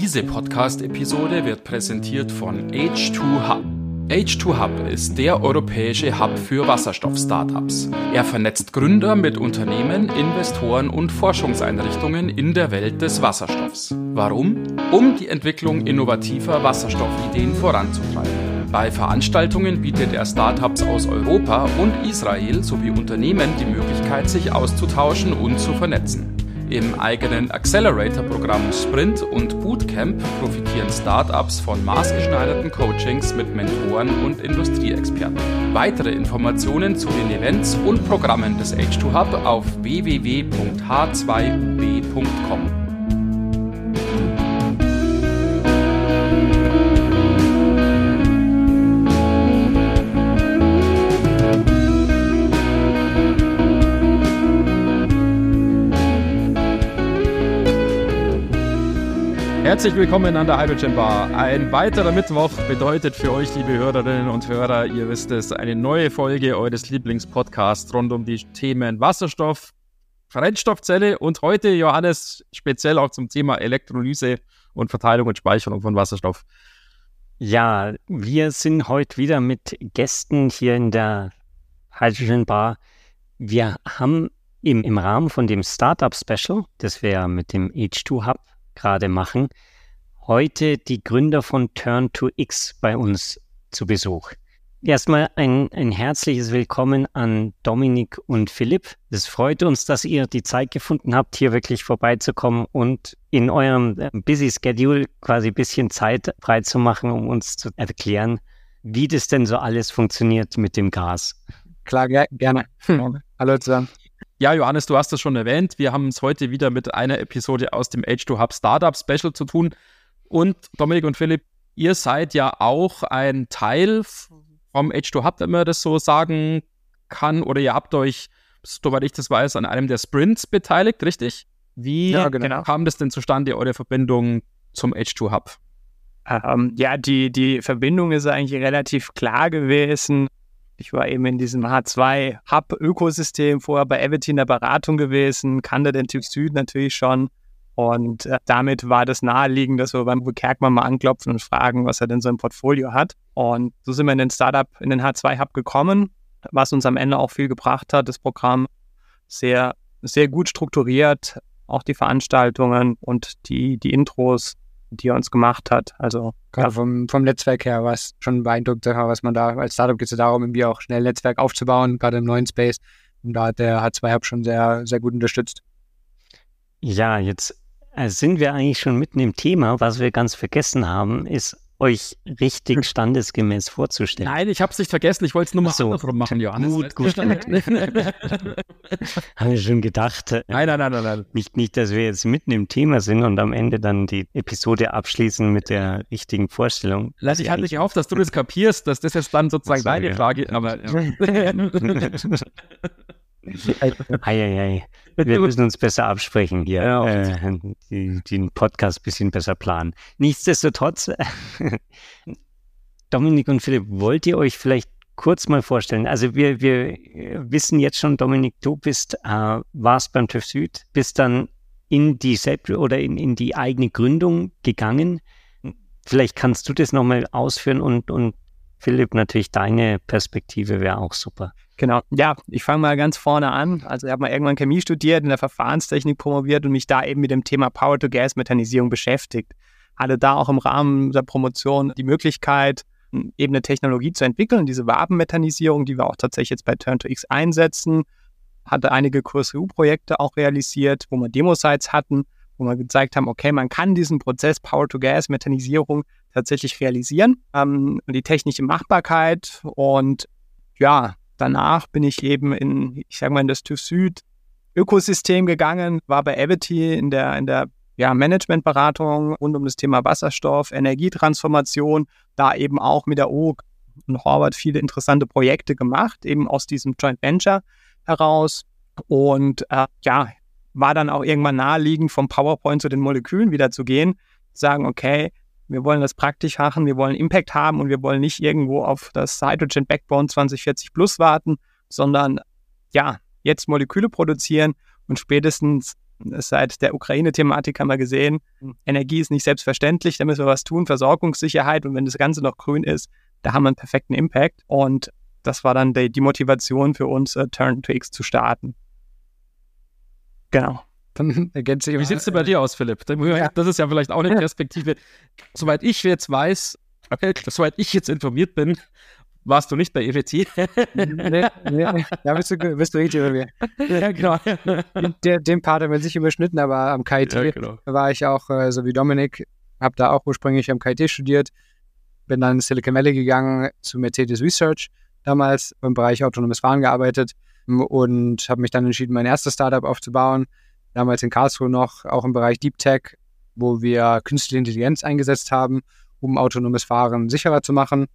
Diese Podcast-Episode wird präsentiert von H2Hub. H2Hub ist der europäische Hub für Wasserstoff-Startups. Er vernetzt Gründer mit Unternehmen, Investoren und Forschungseinrichtungen in der Welt des Wasserstoffs. Warum? Um die Entwicklung innovativer Wasserstoffideen voranzutreiben. Bei Veranstaltungen bietet er Startups aus Europa und Israel sowie Unternehmen die Möglichkeit, sich auszutauschen und zu vernetzen. Im eigenen Accelerator-Programm Sprint und Bootcamp profitieren Startups von maßgeschneiderten Coachings mit Mentoren und Industrieexperten. Weitere Informationen zu den Events und Programmen des H2 Hub auf www.h2ub.com. Herzlich willkommen an der Hydrogen Bar. Ein weiterer Mittwoch bedeutet für euch, liebe Hörerinnen und Hörer, ihr wisst es, eine neue Folge eures Lieblingspodcasts rund um die Themen Wasserstoff, Brennstoffzelle und heute, Johannes, speziell auch zum Thema Elektrolyse und Verteilung und Speicherung von Wasserstoff. Ja, wir sind heute wieder mit Gästen hier in der Hydrogen Bar. Wir haben im, im Rahmen von dem Startup Special, das wir mit dem H2 Hub gerade machen, heute die Gründer von Turn 2 X bei uns zu Besuch. Erstmal ein, ein herzliches Willkommen an Dominik und Philipp. Es freut uns, dass ihr die Zeit gefunden habt, hier wirklich vorbeizukommen und in eurem äh, busy Schedule quasi ein bisschen Zeit freizumachen, um uns zu erklären, wie das denn so alles funktioniert mit dem Gas. Klar, ger gerne. Hm. Hallo zusammen. Ja, Johannes, du hast es schon erwähnt. Wir haben es heute wieder mit einer Episode aus dem H2 Hub Startup Special zu tun. Und Dominik und Philipp, ihr seid ja auch ein Teil vom H2 Hub, wenn man das so sagen kann. Oder ihr habt euch, soweit ich das weiß, an einem der Sprints beteiligt, richtig? Wie ja, genau. kam das denn zustande, eure Verbindung zum H2 Hub? Ähm, ja, die, die Verbindung ist eigentlich relativ klar gewesen. Ich war eben in diesem H2-Hub-Ökosystem vorher bei Evity in der Beratung gewesen, kannte den Typ Süd natürlich schon. Und äh, damit war das naheliegend, dass wir beim Kerkmann mal anklopfen und fragen, was er denn so im Portfolio hat. Und so sind wir in den Startup, in den H2-Hub gekommen, was uns am Ende auch viel gebracht hat. Das Programm sehr, sehr gut strukturiert, auch die Veranstaltungen und die, die Intros die er uns gemacht hat. Also gerade vom, vom Netzwerk her war es schon beeindruckt, was man da als Startup geht es darum, irgendwie auch schnell Netzwerk aufzubauen, gerade im neuen Space. Und da hat der H2 Hub schon sehr, sehr gut unterstützt. Ja, jetzt äh, sind wir eigentlich schon mitten im Thema. Was wir ganz vergessen haben, ist euch richtig hm. standesgemäß vorzustellen. Nein, ich habe es nicht vergessen. Ich wollte es nur mal so, andersrum machen, Johannes. Gut, gut. Haben wir schon gedacht. Äh, nein, nein, nein, nein, nein. Nicht, nicht, dass wir jetzt mitten im Thema sind und am Ende dann die Episode abschließen mit der richtigen Vorstellung. Lass ich halt nicht auf, dass du das kapierst, dass das jetzt dann sozusagen so, deine. Frage aber ja. Eieiei. Wir müssen uns besser absprechen hier. Ja, äh, die, den Podcast ein bisschen besser planen. Nichtsdestotrotz, Dominik und Philipp, wollt ihr euch vielleicht kurz mal vorstellen? Also wir, wir wissen jetzt schon, Dominik, du bist, äh, warst beim TÜV Süd, bist dann in die Selbst- oder in, in die eigene Gründung gegangen. Vielleicht kannst du das nochmal ausführen und, und Philipp, natürlich deine Perspektive wäre auch super. Genau, ja, ich fange mal ganz vorne an. Also ich habe mal irgendwann Chemie studiert, in der Verfahrenstechnik promoviert und mich da eben mit dem Thema Power-to-Gas-Methanisierung beschäftigt. Hatte da auch im Rahmen der Promotion die Möglichkeit, eben eine Technologie zu entwickeln, diese Wabenmethanisierung, die wir auch tatsächlich jetzt bei Turn2X einsetzen. Hatte einige QSU-Projekte auch realisiert, wo wir Demo-Sites hatten, wo wir gezeigt haben, okay, man kann diesen Prozess Power-to-Gas-Methanisierung tatsächlich realisieren. Ähm, die technische Machbarkeit und ja, danach bin ich eben in, ich sage mal, in das TÜV Süd Ökosystem gegangen, war bei Evity in der, in der ja, Managementberatung rund um das Thema Wasserstoff, Energietransformation, da eben auch mit der OG und Horvath viele interessante Projekte gemacht, eben aus diesem Joint Venture heraus. Und äh, ja, war dann auch irgendwann naheliegend, vom PowerPoint zu den Molekülen wieder zu gehen, sagen, okay, wir wollen das praktisch machen, wir wollen Impact haben und wir wollen nicht irgendwo auf das Hydrogen Backbone 2040 plus warten, sondern ja, jetzt Moleküle produzieren und spätestens Seit der Ukraine-Thematik haben wir gesehen, Energie ist nicht selbstverständlich, da müssen wir was tun, Versorgungssicherheit und wenn das Ganze noch grün ist, da haben wir einen perfekten Impact und das war dann die, die Motivation für uns, uh, Turn to X zu starten. Genau. Dann ergänze ich. Wie sieht es denn bei dir aus, Philipp? Das ist ja vielleicht auch eine Perspektive. Soweit ich jetzt weiß, soweit ich jetzt informiert bin, warst du nicht bei EWT? nee, nee, da bist du, bist du richtig bei mir. Ja, genau. Den, den Part haben wir sich überschnitten, aber am KIT ja, genau. war ich auch, äh, so wie Dominik, habe da auch ursprünglich am KIT studiert, bin dann in Silicon Valley gegangen zu Mercedes Research, damals im Bereich autonomes Fahren gearbeitet und habe mich dann entschieden, mein erstes Startup aufzubauen, damals in Karlsruhe noch, auch im Bereich Deep Tech, wo wir künstliche Intelligenz eingesetzt haben, um autonomes Fahren sicherer zu machen.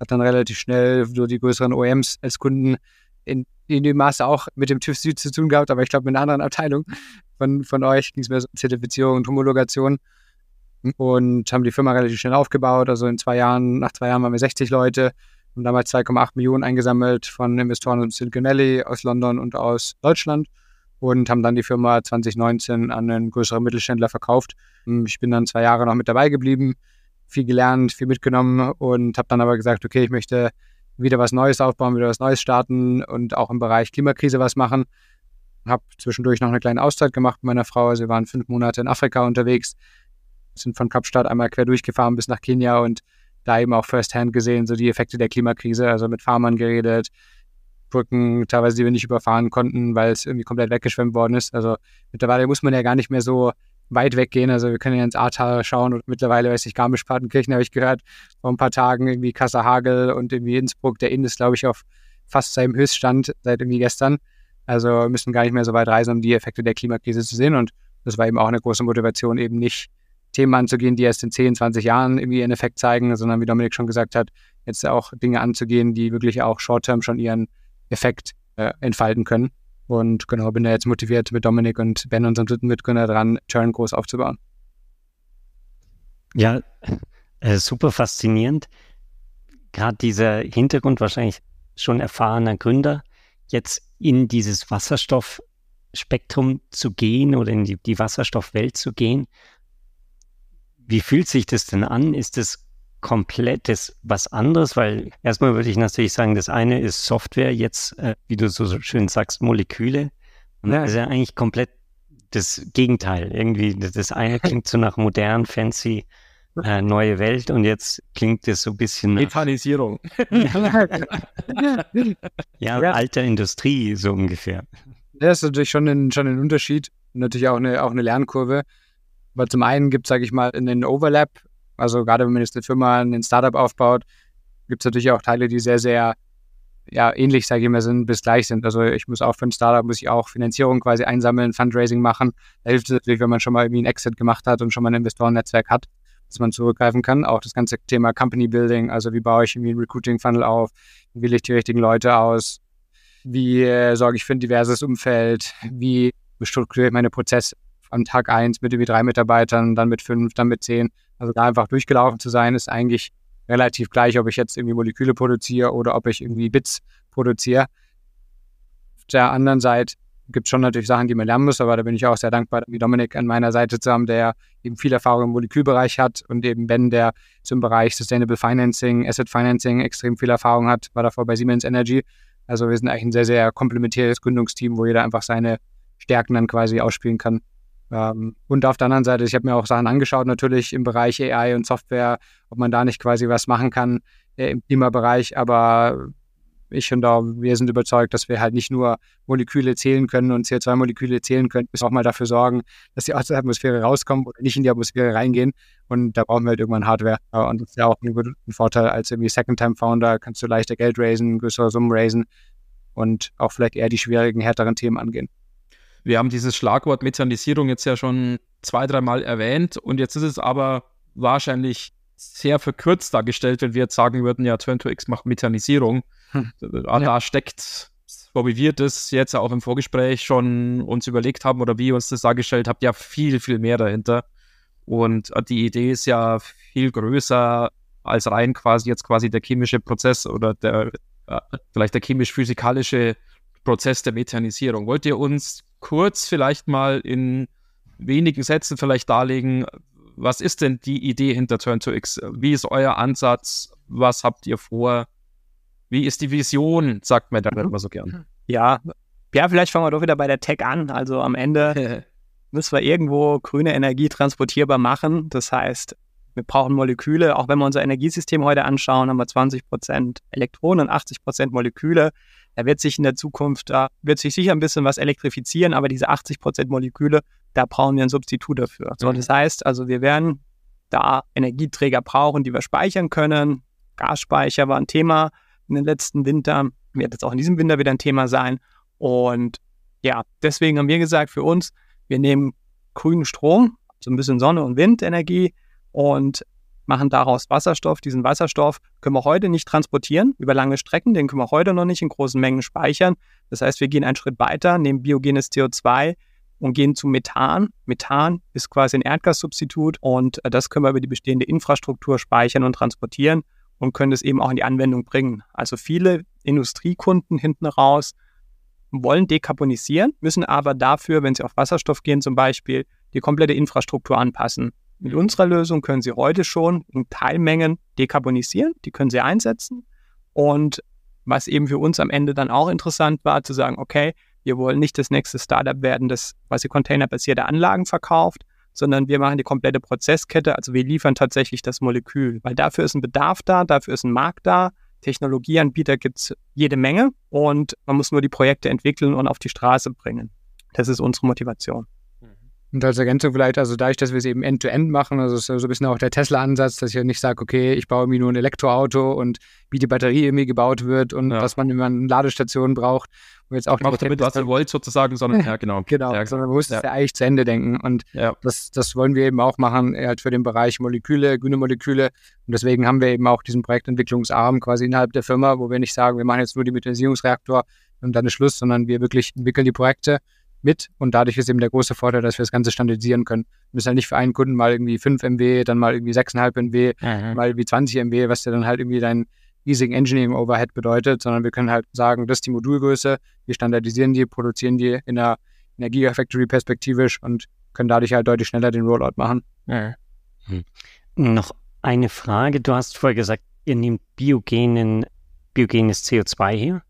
Hat dann relativ schnell so die größeren OEMs als Kunden in, in dem Maße auch mit dem TÜV Süd zu tun gehabt, aber ich glaube mit einer anderen Abteilung von, von euch ging es mehr so um Zertifizierung und Homologation. Und haben die Firma relativ schnell aufgebaut. Also in zwei Jahren, nach zwei Jahren waren wir 60 Leute, haben damals 2,8 Millionen eingesammelt von Investoren aus Silicon Valley, aus London und aus Deutschland und haben dann die Firma 2019 an einen größeren Mittelständler verkauft. Ich bin dann zwei Jahre noch mit dabei geblieben, viel gelernt, viel mitgenommen und habe dann aber gesagt, okay, ich möchte wieder was Neues aufbauen, wieder was Neues starten und auch im Bereich Klimakrise was machen. Habe zwischendurch noch eine kleine Auszeit gemacht mit meiner Frau. Sie waren fünf Monate in Afrika unterwegs, sind von Kapstadt einmal quer durchgefahren bis nach Kenia und da eben auch firsthand gesehen, so die Effekte der Klimakrise, also mit Farmern geredet, Brücken teilweise, die wir nicht überfahren konnten, weil es irgendwie komplett weggeschwemmt worden ist. Also mittlerweile muss man ja gar nicht mehr so weit weggehen. Also wir können ja ins Ahrtal schauen und mittlerweile, weiß ich, Garmisch-Partenkirchen habe ich gehört, vor ein paar Tagen irgendwie Kasserhagel und irgendwie Innsbruck. Der Inn ist, glaube ich, auf fast seinem Höchststand seit irgendwie gestern. Also müssen gar nicht mehr so weit reisen, um die Effekte der Klimakrise zu sehen. Und das war eben auch eine große Motivation, eben nicht Themen anzugehen, die erst in 10, 20 Jahren irgendwie einen Effekt zeigen, sondern wie Dominik schon gesagt hat, jetzt auch Dinge anzugehen, die wirklich auch short-term schon ihren Effekt äh, entfalten können. Und genau, bin da jetzt motiviert mit Dominik und Ben, unserem dritten Mitgründer, dran, Turn groß aufzubauen. Ja, äh, super faszinierend. Gerade dieser Hintergrund, wahrscheinlich schon erfahrener Gründer, jetzt in dieses Wasserstoffspektrum zu gehen oder in die, die Wasserstoffwelt zu gehen. Wie fühlt sich das denn an? Ist das komplettes was anderes, weil erstmal würde ich natürlich sagen, das eine ist Software, jetzt, äh, wie du so schön sagst, Moleküle. Und ja. das ist ja eigentlich komplett das Gegenteil. Irgendwie, das eine klingt so nach modern, fancy, äh, neue Welt und jetzt klingt es so ein bisschen nach Methanisierung. ja, ja, alter Industrie, so ungefähr. Das ist natürlich schon ein, schon ein Unterschied. Natürlich auch eine, auch eine Lernkurve. Aber zum einen gibt es, sage ich mal, einen Overlap also gerade wenn man jetzt eine Firma, ein Startup aufbaut, gibt es natürlich auch Teile, die sehr, sehr ja, ähnlich, sage ich mal, sind, bis gleich sind. Also ich muss auch für ein Startup, muss ich auch Finanzierung quasi einsammeln, Fundraising machen. Da hilft es natürlich, wenn man schon mal irgendwie einen Exit gemacht hat und schon mal ein Investorennetzwerk hat, dass man zurückgreifen kann. Auch das ganze Thema Company Building, also wie baue ich irgendwie einen Recruiting-Funnel auf, wie wähle ich die richtigen Leute aus, wie äh, sorge ich für ein diverses Umfeld, wie strukturiere ich meine Prozesse am Tag eins mit irgendwie drei Mitarbeitern, dann mit fünf, dann mit zehn. Also da einfach durchgelaufen zu sein, ist eigentlich relativ gleich, ob ich jetzt irgendwie Moleküle produziere oder ob ich irgendwie Bits produziere. Auf der anderen Seite gibt es schon natürlich Sachen, die man lernen muss, aber da bin ich auch sehr dankbar, wie Dominik an meiner Seite zu haben, der eben viel Erfahrung im Molekülbereich hat und eben Ben, der zum Bereich Sustainable Financing, Asset Financing extrem viel Erfahrung hat, war davor bei Siemens Energy. Also wir sind eigentlich ein sehr, sehr komplementäres Gründungsteam, wo jeder einfach seine Stärken dann quasi ausspielen kann. Ähm, und auf der anderen Seite, ich habe mir auch Sachen angeschaut, natürlich im Bereich AI und Software, ob man da nicht quasi was machen kann äh, im Klimabereich. Aber ich und auch wir sind überzeugt, dass wir halt nicht nur Moleküle zählen können und CO2-Moleküle zählen können, müssen auch mal dafür sorgen, dass sie aus der Atmosphäre rauskommen oder nicht in die Atmosphäre reingehen. Und da brauchen wir halt irgendwann Hardware. Und das ist ja auch ein, ein Vorteil als irgendwie Second-Time-Founder, kannst du leichter Geld raisen, größere Summen raisen und auch vielleicht eher die schwierigen, härteren Themen angehen. Wir haben dieses Schlagwort Methanisierung jetzt ja schon zwei, dreimal erwähnt und jetzt ist es aber wahrscheinlich sehr verkürzt dargestellt, wenn wir jetzt sagen würden, ja, Turn2X macht Methanisierung. Hm. Da, ja. steckt, so wie wir das jetzt auch im Vorgespräch schon uns überlegt haben oder wie ihr uns das dargestellt habt, ja viel, viel mehr dahinter. Und die Idee ist ja viel größer als rein quasi jetzt quasi der chemische Prozess oder der, äh, vielleicht der chemisch-physikalische Prozess der Methanisierung. Wollt ihr uns kurz vielleicht mal in wenigen Sätzen vielleicht darlegen, was ist denn die Idee hinter Turn2X? Wie ist euer Ansatz? Was habt ihr vor? Wie ist die Vision, sagt man dann immer so gern. Ja, ja, vielleicht fangen wir doch wieder bei der Tech an. Also am Ende müssen wir irgendwo grüne Energie transportierbar machen. Das heißt, wir brauchen Moleküle. Auch wenn wir unser Energiesystem heute anschauen, haben wir 20 Prozent Elektronen und 80 Prozent Moleküle. Da wird sich in der Zukunft, da wird sich sicher ein bisschen was elektrifizieren, aber diese 80 Prozent Moleküle, da brauchen wir ein Substitut dafür. So, das heißt also, wir werden da Energieträger brauchen, die wir speichern können. Gasspeicher war ein Thema in den letzten Winter, wird jetzt auch in diesem Winter wieder ein Thema sein. Und ja, deswegen haben wir gesagt, für uns, wir nehmen grünen Strom, so ein bisschen Sonne- und Windenergie und machen daraus Wasserstoff. Diesen Wasserstoff können wir heute nicht transportieren über lange Strecken, den können wir heute noch nicht in großen Mengen speichern. Das heißt, wir gehen einen Schritt weiter, nehmen biogenes CO2 und gehen zu Methan. Methan ist quasi ein Erdgassubstitut und äh, das können wir über die bestehende Infrastruktur speichern und transportieren und können es eben auch in die Anwendung bringen. Also viele Industriekunden hinten raus wollen dekarbonisieren, müssen aber dafür, wenn sie auf Wasserstoff gehen zum Beispiel, die komplette Infrastruktur anpassen. Mit unserer Lösung können Sie heute schon in Teilmengen dekarbonisieren, die können Sie einsetzen. Und was eben für uns am Ende dann auch interessant war, zu sagen, okay, wir wollen nicht das nächste Startup werden, das quasi containerbasierte Anlagen verkauft, sondern wir machen die komplette Prozesskette, also wir liefern tatsächlich das Molekül, weil dafür ist ein Bedarf da, dafür ist ein Markt da, Technologieanbieter gibt es jede Menge und man muss nur die Projekte entwickeln und auf die Straße bringen. Das ist unsere Motivation. Und als Ergänzung vielleicht, also dadurch, dass wir es eben end-to-end -end machen, also so ein bisschen auch der Tesla-Ansatz, dass ich ja nicht sage, okay, ich baue irgendwie nur ein Elektroauto und wie die Batterie irgendwie gebaut wird und ja. dass man immer eine Ladestation braucht. Und jetzt auch, auch damit, was ihr wollt sozusagen, sondern ja, genau. genau, ja, sondern man muss ja. es ja eigentlich zu Ende denken. Und ja. das, das wollen wir eben auch machen, halt für den Bereich Moleküle, grüne Moleküle. Und deswegen haben wir eben auch diesen Projektentwicklungsarm quasi innerhalb der Firma, wo wir nicht sagen, wir machen jetzt nur die Methanisierungsreaktor und dann ist Schluss, sondern wir wirklich entwickeln die Projekte mit und dadurch ist eben der große Vorteil, dass wir das Ganze standardisieren können. Wir müssen halt nicht für einen Kunden mal irgendwie 5 MW, dann mal irgendwie 6,5 MW, mhm. mal wie 20 MW, was ja dann halt irgendwie dein riesigen Engineering Overhead bedeutet, sondern wir können halt sagen, das ist die Modulgröße, wir standardisieren die, produzieren die in einer, in einer Gigafactory perspektivisch und können dadurch halt deutlich schneller den Rollout machen. Mhm. Hm. Noch eine Frage, du hast vorher gesagt, ihr nehmt biogenen, biogenes CO2 her.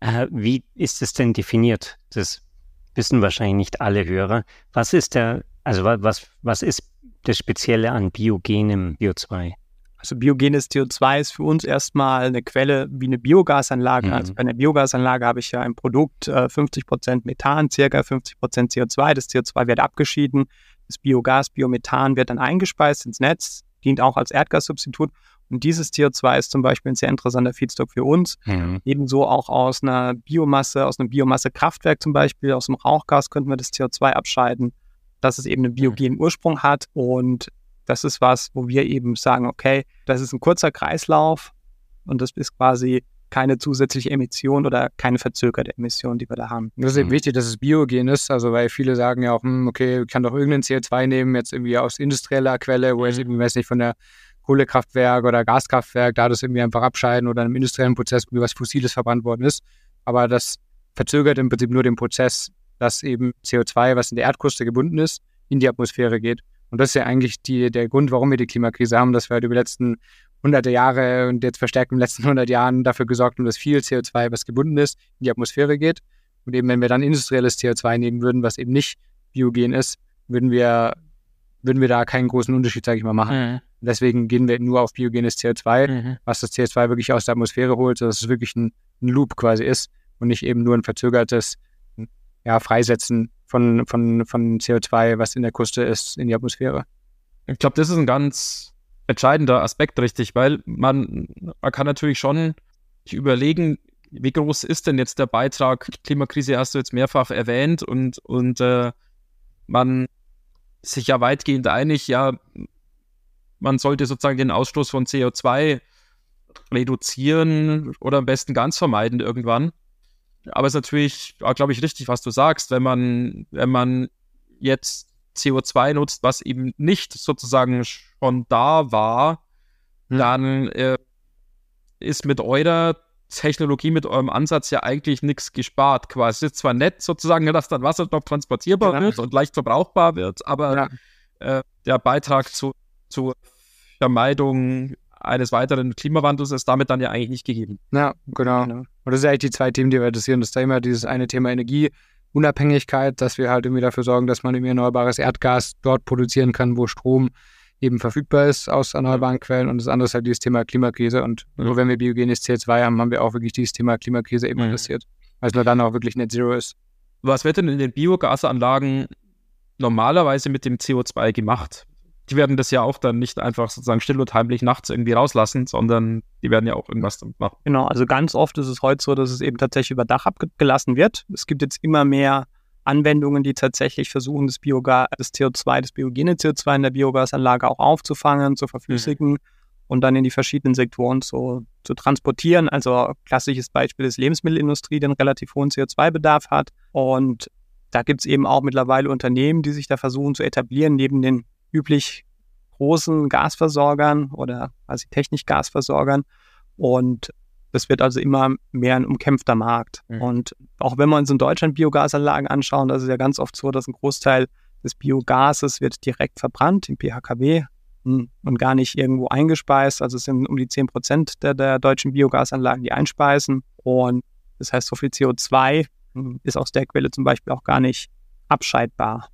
Äh, wie ist es denn definiert, das wissen wahrscheinlich nicht alle Hörer. Was ist der, also was, was ist das Spezielle an biogenem CO2? Also biogenes CO2 ist für uns erstmal eine Quelle wie eine Biogasanlage. Mhm. Also bei einer Biogasanlage habe ich ja ein Produkt, 50 äh, Prozent Methan, circa 50 Prozent CO2. Das CO2 wird abgeschieden. Das Biogas, Biomethan wird dann eingespeist ins Netz, dient auch als Erdgassubstitut und dieses CO2 ist zum Beispiel ein sehr interessanter Feedstock für uns. Mhm. Ebenso auch aus einer Biomasse, aus einem Biomassekraftwerk zum Beispiel, aus dem Rauchgas könnten wir das CO2 abscheiden, dass es eben einen biogenen Ursprung hat. Und das ist was, wo wir eben sagen, okay, das ist ein kurzer Kreislauf und das ist quasi keine zusätzliche Emission oder keine verzögerte Emission, die wir da haben. Das ist eben mhm. wichtig, dass es biogen ist, also weil viele sagen ja auch, hm, okay, ich kann doch irgendeinen CO2 nehmen, jetzt irgendwie aus industrieller Quelle, wo jetzt mhm. eben, weiß nicht, von der Kohlekraftwerk oder Gaskraftwerk, da das irgendwie einfach abscheiden oder im industriellen Prozess wie was Fossiles verbrannt worden ist. Aber das verzögert im Prinzip nur den Prozess, dass eben CO2, was in der Erdkruste gebunden ist, in die Atmosphäre geht. Und das ist ja eigentlich die, der Grund, warum wir die Klimakrise haben, dass wir halt über die letzten hunderte Jahre und jetzt verstärkt in den letzten hundert Jahren dafür gesorgt haben, dass viel CO2, was gebunden ist, in die Atmosphäre geht. Und eben, wenn wir dann industrielles CO2 nehmen würden, was eben nicht biogen ist, würden wir, würden wir da keinen großen Unterschied, sage ich mal, machen. Mhm. Deswegen gehen wir nur auf biogenes CO2, mhm. was das CO2 wirklich aus der Atmosphäre holt, sodass es wirklich ein, ein, Loop quasi ist und nicht eben nur ein verzögertes ja, Freisetzen von, von, von CO2, was in der Kruste ist, in die Atmosphäre. Ich glaube, das ist ein ganz entscheidender Aspekt, richtig, weil man, man kann natürlich schon überlegen, wie groß ist denn jetzt der Beitrag? Klimakrise hast du jetzt mehrfach erwähnt und, und äh, man sich ja weitgehend einig, ja, man sollte sozusagen den Ausstoß von CO2 reduzieren oder am besten ganz vermeiden irgendwann. Aber es ist natürlich, glaube ich, richtig, was du sagst, wenn man, wenn man jetzt CO2 nutzt, was eben nicht sozusagen schon da war, hm. dann äh, ist mit eurer Technologie mit eurem Ansatz ja eigentlich nichts gespart. Quasi ist zwar nett sozusagen, dass dann Wasserstoff transportierbar genau. wird und leicht verbrauchbar wird, aber ja. äh, der Beitrag zu, zur Vermeidung eines weiteren Klimawandels ist damit dann ja eigentlich nicht gegeben. Ja, genau. genau. Und das sind eigentlich die zwei Themen, die wir adressieren. Das ist immer dieses eine Thema Energieunabhängigkeit, dass wir halt irgendwie dafür sorgen, dass man irgendwie erneuerbares Erdgas dort produzieren kann, wo Strom eben verfügbar ist aus erneuerbaren Quellen. Und das andere ist halt dieses Thema Klimakrise. Und nur wenn wir biogenes CO2 haben, haben wir auch wirklich dieses Thema Klimakrise eben adressiert. Weil es nur dann auch wirklich Net Zero ist. Was wird denn in den Biogasanlagen normalerweise mit dem CO2 gemacht? Die werden das ja auch dann nicht einfach sozusagen still und heimlich nachts irgendwie rauslassen, sondern die werden ja auch irgendwas damit machen. Genau, also ganz oft ist es heute so, dass es eben tatsächlich über Dach abgelassen wird. Es gibt jetzt immer mehr Anwendungen, die tatsächlich versuchen, das Biogas, das CO2, das biogene CO2 in der Biogasanlage auch aufzufangen, zu verflüssigen mhm. und dann in die verschiedenen Sektoren zu, zu transportieren. Also klassisches Beispiel ist Lebensmittelindustrie, die einen relativ hohen CO2-Bedarf hat. Und da gibt es eben auch mittlerweile Unternehmen, die sich da versuchen zu etablieren, neben den üblich großen Gasversorgern oder quasi Technik-Gasversorgern. Und das wird also immer mehr ein umkämpfter Markt. Mhm. Und auch wenn wir uns in Deutschland Biogasanlagen anschauen, das ist ja ganz oft so, dass ein Großteil des Biogases wird direkt verbrannt im PHKW hm, und gar nicht irgendwo eingespeist. Also es sind um die 10 Prozent der, der deutschen Biogasanlagen, die einspeisen. Und das heißt, so viel CO2 hm, ist aus der Quelle zum Beispiel auch gar nicht abscheidbar.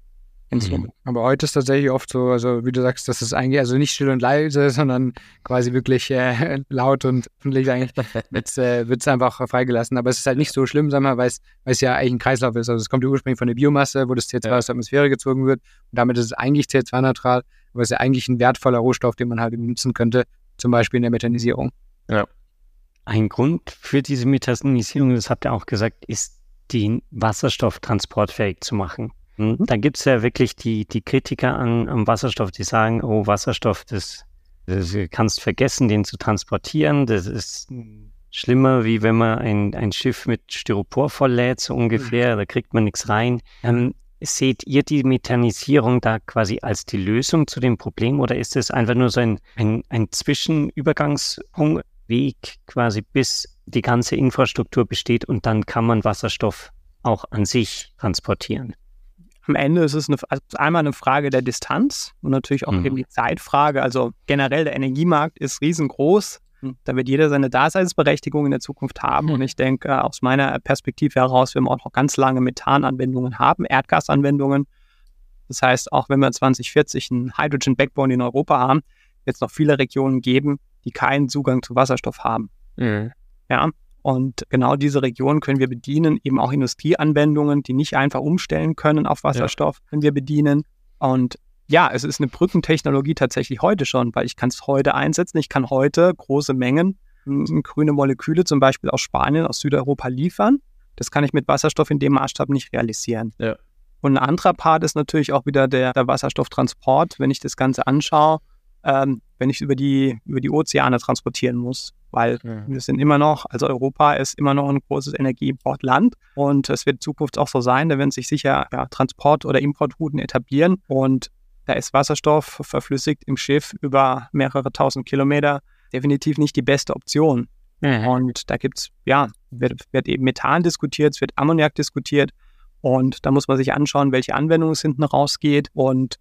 Mhm. Aber heute ist tatsächlich oft so, also wie du sagst, das ist eigentlich also nicht still und leise, sondern quasi wirklich äh, laut und öffentlich eigentlich wird es äh, einfach freigelassen. Aber es ist halt nicht so schlimm, sagen wir, weil es ja eigentlich ein Kreislauf ist. Also es kommt ursprünglich von der Biomasse, wo das CO2 ja. aus der Atmosphäre gezogen wird. Und damit ist es eigentlich CO2-neutral, aber es ist ja eigentlich ein wertvoller Rohstoff, den man halt nutzen könnte, zum Beispiel in der Methanisierung. Ja. Ein Grund für diese Methanisierung, das habt ihr auch gesagt, ist, den Wasserstoff transportfähig zu machen. Mhm. Da gibt es ja wirklich die, die Kritiker an, am Wasserstoff, die sagen, oh, Wasserstoff, das, das kannst vergessen, den zu transportieren. Das ist schlimmer, wie wenn man ein, ein Schiff mit Styropor volllädt, so ungefähr. Da kriegt man nichts rein. Ähm, seht ihr die Methanisierung da quasi als die Lösung zu dem Problem oder ist es einfach nur so ein, ein, ein Zwischenübergangsweg quasi bis die ganze Infrastruktur besteht und dann kann man Wasserstoff auch an sich transportieren? Am Ende ist es eine, also einmal eine Frage der Distanz und natürlich auch mhm. eben die Zeitfrage. Also generell der Energiemarkt ist riesengroß. Hm. Da wird jeder seine Daseinsberechtigung in der Zukunft haben. Mhm. Und ich denke, aus meiner Perspektive heraus werden wir auch noch ganz lange Methananwendungen haben, Erdgasanwendungen. Das heißt, auch wenn wir 2040 einen Hydrogen Backbone in Europa haben, wird es noch viele Regionen geben, die keinen Zugang zu Wasserstoff haben. Mhm. Ja, und genau diese Region können wir bedienen, eben auch Industrieanwendungen, die nicht einfach umstellen können auf Wasserstoff, ja. können wir bedienen. Und ja, es ist eine Brückentechnologie tatsächlich heute schon, weil ich kann es heute einsetzen. Ich kann heute große Mengen grüne Moleküle zum Beispiel aus Spanien, aus Südeuropa liefern. Das kann ich mit Wasserstoff in dem Maßstab nicht realisieren. Ja. Und ein anderer Part ist natürlich auch wieder der, der Wasserstofftransport. Wenn ich das Ganze anschaue, ähm, wenn ich über die, über die Ozeane transportieren muss. Weil ja. wir sind immer noch, also Europa ist immer noch ein großes Energieimportland und es wird in Zukunft auch so sein, da werden sich sicher ja, Transport- oder Importrouten etablieren und da ist Wasserstoff verflüssigt im Schiff über mehrere tausend Kilometer definitiv nicht die beste Option. Mhm. Und da gibt es, ja, wird, wird eben Methan diskutiert, es wird Ammoniak diskutiert und da muss man sich anschauen, welche Anwendung es hinten rausgeht und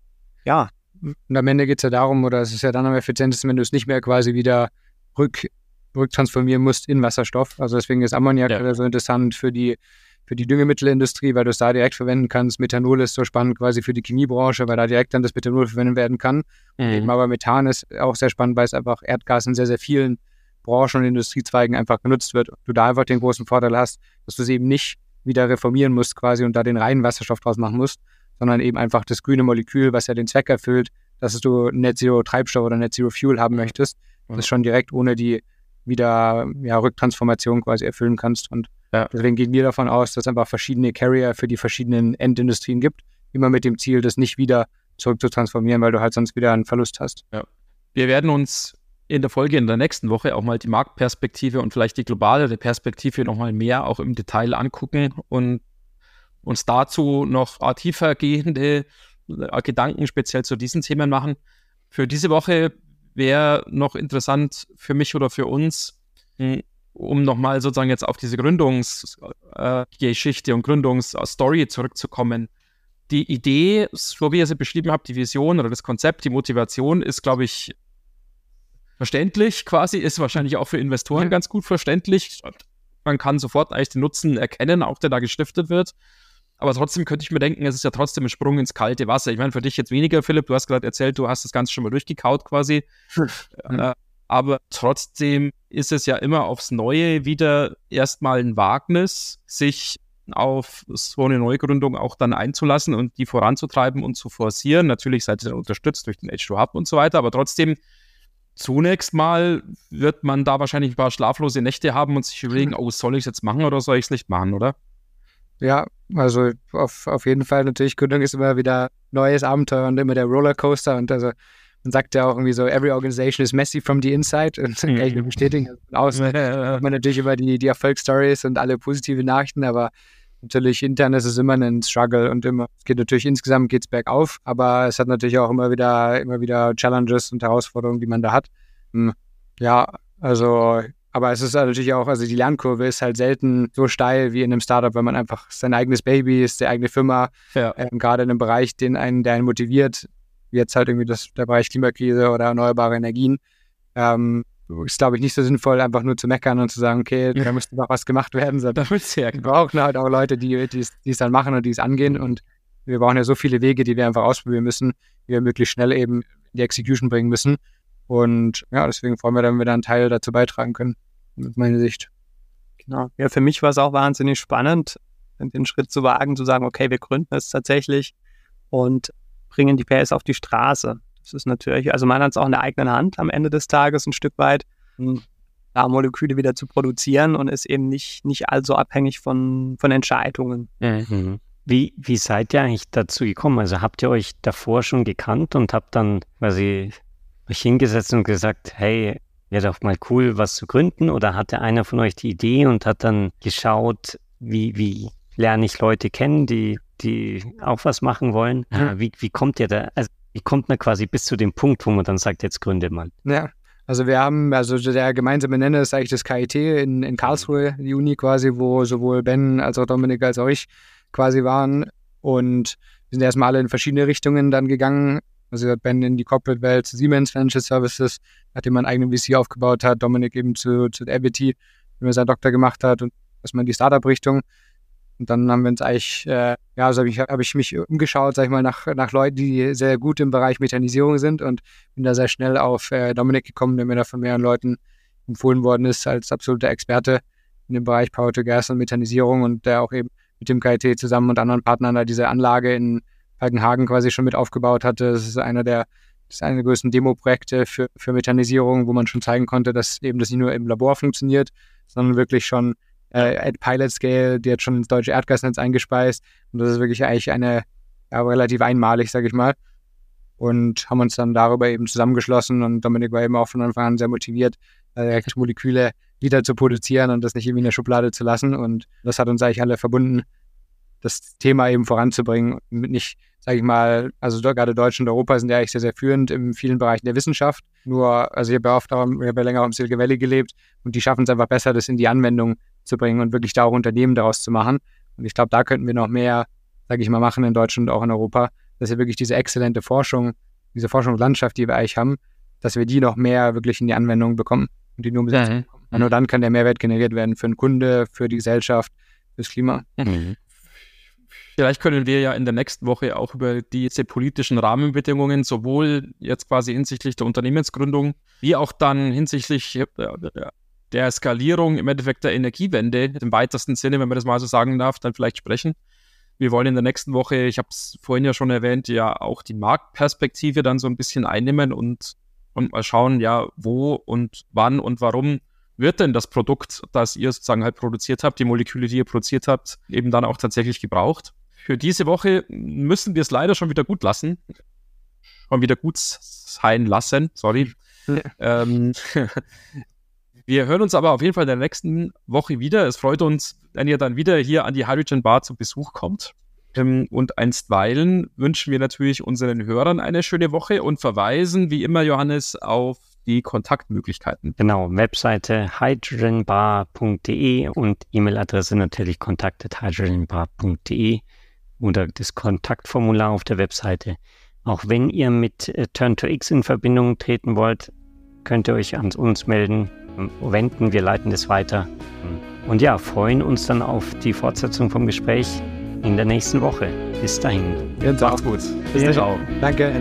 ja, und am Ende geht es ja darum, oder es ist ja dann am effizientesten, wenn du es nicht mehr quasi wieder rück, rücktransformieren musst in Wasserstoff. Also deswegen ist Ammoniak ja. so interessant für die, für die Düngemittelindustrie, weil du es da direkt verwenden kannst. Methanol ist so spannend quasi für die Chemiebranche, weil da direkt dann das Methanol verwendet werden kann. Mhm. Eben aber Methan ist auch sehr spannend, weil es einfach Erdgas in sehr, sehr vielen Branchen und Industriezweigen einfach genutzt wird. Du da einfach den großen Vorteil hast, dass du es eben nicht wieder reformieren musst quasi und da den reinen Wasserstoff draus machen musst, sondern eben einfach das grüne Molekül, was ja den Zweck erfüllt, dass du Net Zero Treibstoff oder Net Zero Fuel haben möchtest, ja. das schon direkt ohne die wieder ja, Rücktransformation quasi erfüllen kannst. Und ja. deswegen gehen wir davon aus, dass es einfach verschiedene Carrier für die verschiedenen Endindustrien gibt, immer mit dem Ziel, das nicht wieder zurück zu transformieren, weil du halt sonst wieder einen Verlust hast. Ja. Wir werden uns in der Folge in der nächsten Woche auch mal die Marktperspektive und vielleicht die globale Perspektive nochmal mehr auch im Detail angucken und uns dazu noch tiefer gehende äh, Gedanken speziell zu diesen Themen machen. Für diese Woche wäre noch interessant für mich oder für uns, hm, um nochmal sozusagen jetzt auf diese Gründungsgeschichte äh, und Gründungsstory zurückzukommen. Die Idee, so wie ihr sie beschrieben habt, die Vision oder das Konzept, die Motivation ist, glaube ich, verständlich quasi, ist wahrscheinlich auch für Investoren ja. ganz gut verständlich. Man kann sofort eigentlich den Nutzen erkennen, auch der da gestiftet wird. Aber trotzdem könnte ich mir denken, es ist ja trotzdem ein Sprung ins kalte Wasser. Ich meine, für dich jetzt weniger, Philipp, du hast gerade erzählt, du hast das Ganze schon mal durchgekaut quasi. Mhm. Äh, aber trotzdem ist es ja immer aufs Neue wieder erstmal ein Wagnis, sich auf so eine Neugründung auch dann einzulassen und die voranzutreiben und zu forcieren. Natürlich seid ihr dann unterstützt durch den H2 Hub und so weiter, aber trotzdem zunächst mal wird man da wahrscheinlich ein paar schlaflose Nächte haben und sich überlegen, oh, soll ich es jetzt machen oder soll ich es nicht machen, oder? Ja, also auf, auf jeden Fall. Natürlich, Gründung ist immer wieder neues Abenteuer und immer der Rollercoaster. Und also man sagt ja auch irgendwie so, every organization is messy from the inside. Und kann ich nur bestätigen. Also außen hat man natürlich immer die, die Erfolgsstories und alle positive Nachrichten, aber natürlich intern ist es immer ein Struggle und immer, es geht natürlich insgesamt geht's bergauf, aber es hat natürlich auch immer wieder, immer wieder Challenges und Herausforderungen, die man da hat. Hm, ja, also, aber es ist natürlich auch, also die Lernkurve ist halt selten so steil wie in einem Startup, wenn man einfach sein eigenes Baby ist, die eigene Firma, ja. ähm, gerade in einem Bereich, den einen, der einen motiviert, wie jetzt halt irgendwie das, der Bereich Klimakrise oder erneuerbare Energien. Ähm, ist, glaube ich, nicht so sinnvoll, einfach nur zu meckern und zu sagen, okay, da müsste noch was gemacht werden. Sondern wir brauchen halt auch Leute, die, die, es dann machen und die es angehen. Und wir brauchen ja so viele Wege, die wir einfach ausprobieren müssen, die wir möglichst schnell eben in die Execution bringen müssen. Und ja, deswegen freuen wir, wenn wir da einen Teil dazu beitragen können, mit meiner Sicht. Genau. Ja, für mich war es auch wahnsinnig spannend, den Schritt zu wagen, zu sagen, okay, wir gründen es tatsächlich und bringen die PS auf die Straße. Das ist natürlich, also man hat es auch in der eigenen Hand am Ende des Tages ein Stück weit, da Moleküle wieder zu produzieren und ist eben nicht, nicht allzu abhängig von, von Entscheidungen. Mhm. Wie, wie seid ihr eigentlich dazu gekommen? Also habt ihr euch davor schon gekannt und habt dann quasi euch hingesetzt und gesagt, hey, wäre doch mal cool, was zu gründen? Oder hatte einer von euch die Idee und hat dann geschaut, wie, wie lerne ich Leute kennen, die, die auch was machen wollen? Mhm. Wie, wie kommt ihr da? Also wie kommt man quasi bis zu dem Punkt, wo man dann sagt, jetzt gründet man? Ja, also wir haben, also der gemeinsame Nenner ist eigentlich das KIT in, in Karlsruhe, die Uni quasi, wo sowohl Ben als auch Dominik als auch ich quasi waren. Und wir sind erstmal alle in verschiedene Richtungen dann gegangen. Also Ben in die Corporate-Welt zu Siemens Financial Services, nachdem man eigenen VC aufgebaut hat, Dominik eben zu, zu Abity, wenn er seinen Doktor gemacht hat und erstmal in die Startup-Richtung. Und dann haben wir uns eigentlich, äh, ja, also habe ich, hab ich mich umgeschaut, sag ich mal, nach, nach Leuten, die sehr gut im Bereich Methanisierung sind und bin da sehr schnell auf äh, Dominik gekommen, der mir da von mehreren Leuten empfohlen worden ist als absoluter Experte in dem Bereich Power to Gas und Methanisierung und der auch eben mit dem KIT zusammen und anderen Partnern da diese Anlage in Falkenhagen quasi schon mit aufgebaut hatte. Das ist einer der, das ist einer der größten Demo-Projekte für, für Methanisierung, wo man schon zeigen konnte, dass eben das nicht nur im Labor funktioniert, sondern wirklich schon äh, at Pilot Scale, die hat schon ins deutsche Erdgasnetz eingespeist. Und das ist wirklich eigentlich eine, ja, relativ einmalig, sage ich mal. Und haben uns dann darüber eben zusammengeschlossen und Dominik war eben auch von Anfang an sehr motiviert, äh, direkt Moleküle wieder zu produzieren und das nicht irgendwie in der Schublade zu lassen. Und das hat uns eigentlich alle verbunden, das Thema eben voranzubringen. Nicht, sage ich mal, also gerade Deutschland und Europa sind ja eigentlich sehr, sehr führend in vielen Bereichen der Wissenschaft. Nur, also ich habe ja oft auch, ich habe ja länger im Silicon Valley gelebt und die schaffen es einfach besser, das in die Anwendung zu bringen und wirklich da auch Unternehmen daraus zu machen. Und ich glaube, da könnten wir noch mehr, sage ich mal, machen in Deutschland und auch in Europa, dass wir wirklich diese exzellente Forschung, diese Forschungslandschaft, die wir eigentlich haben, dass wir die noch mehr wirklich in die Anwendung bekommen und die nur Umsetzung mhm. nur dann kann der Mehrwert generiert werden für den Kunde, für die Gesellschaft, fürs Klima. Mhm. Vielleicht können wir ja in der nächsten Woche auch über diese politischen Rahmenbedingungen, sowohl jetzt quasi hinsichtlich der Unternehmensgründung, wie auch dann hinsichtlich der Skalierung im Endeffekt der Energiewende im weitesten Sinne, wenn man das mal so sagen darf, dann vielleicht sprechen. Wir wollen in der nächsten Woche, ich habe es vorhin ja schon erwähnt, ja auch die Marktperspektive dann so ein bisschen einnehmen und, und mal schauen, ja, wo und wann und warum wird denn das Produkt, das ihr sozusagen halt produziert habt, die Moleküle, die ihr produziert habt, eben dann auch tatsächlich gebraucht. Für diese Woche müssen wir es leider schon wieder gut lassen. Schon wieder gut sein lassen, sorry. ähm, wir hören uns aber auf jeden Fall in der nächsten Woche wieder. Es freut uns, wenn ihr dann wieder hier an die Hydrogen Bar zu Besuch kommt. Ähm, und einstweilen wünschen wir natürlich unseren Hörern eine schöne Woche und verweisen wie immer, Johannes, auf die Kontaktmöglichkeiten. Genau, Webseite hydrogenbar.de und E-Mail-Adresse natürlich kontakt.hydrogenbar.de oder das Kontaktformular auf der Webseite. Auch wenn ihr mit äh, Turn2X in Verbindung treten wollt, könnt ihr euch an uns melden, wenden, wir leiten das weiter. Und ja, freuen uns dann auf die Fortsetzung vom Gespräch in der nächsten Woche. Bis dahin. Macht's gut. Bis dann. Danke.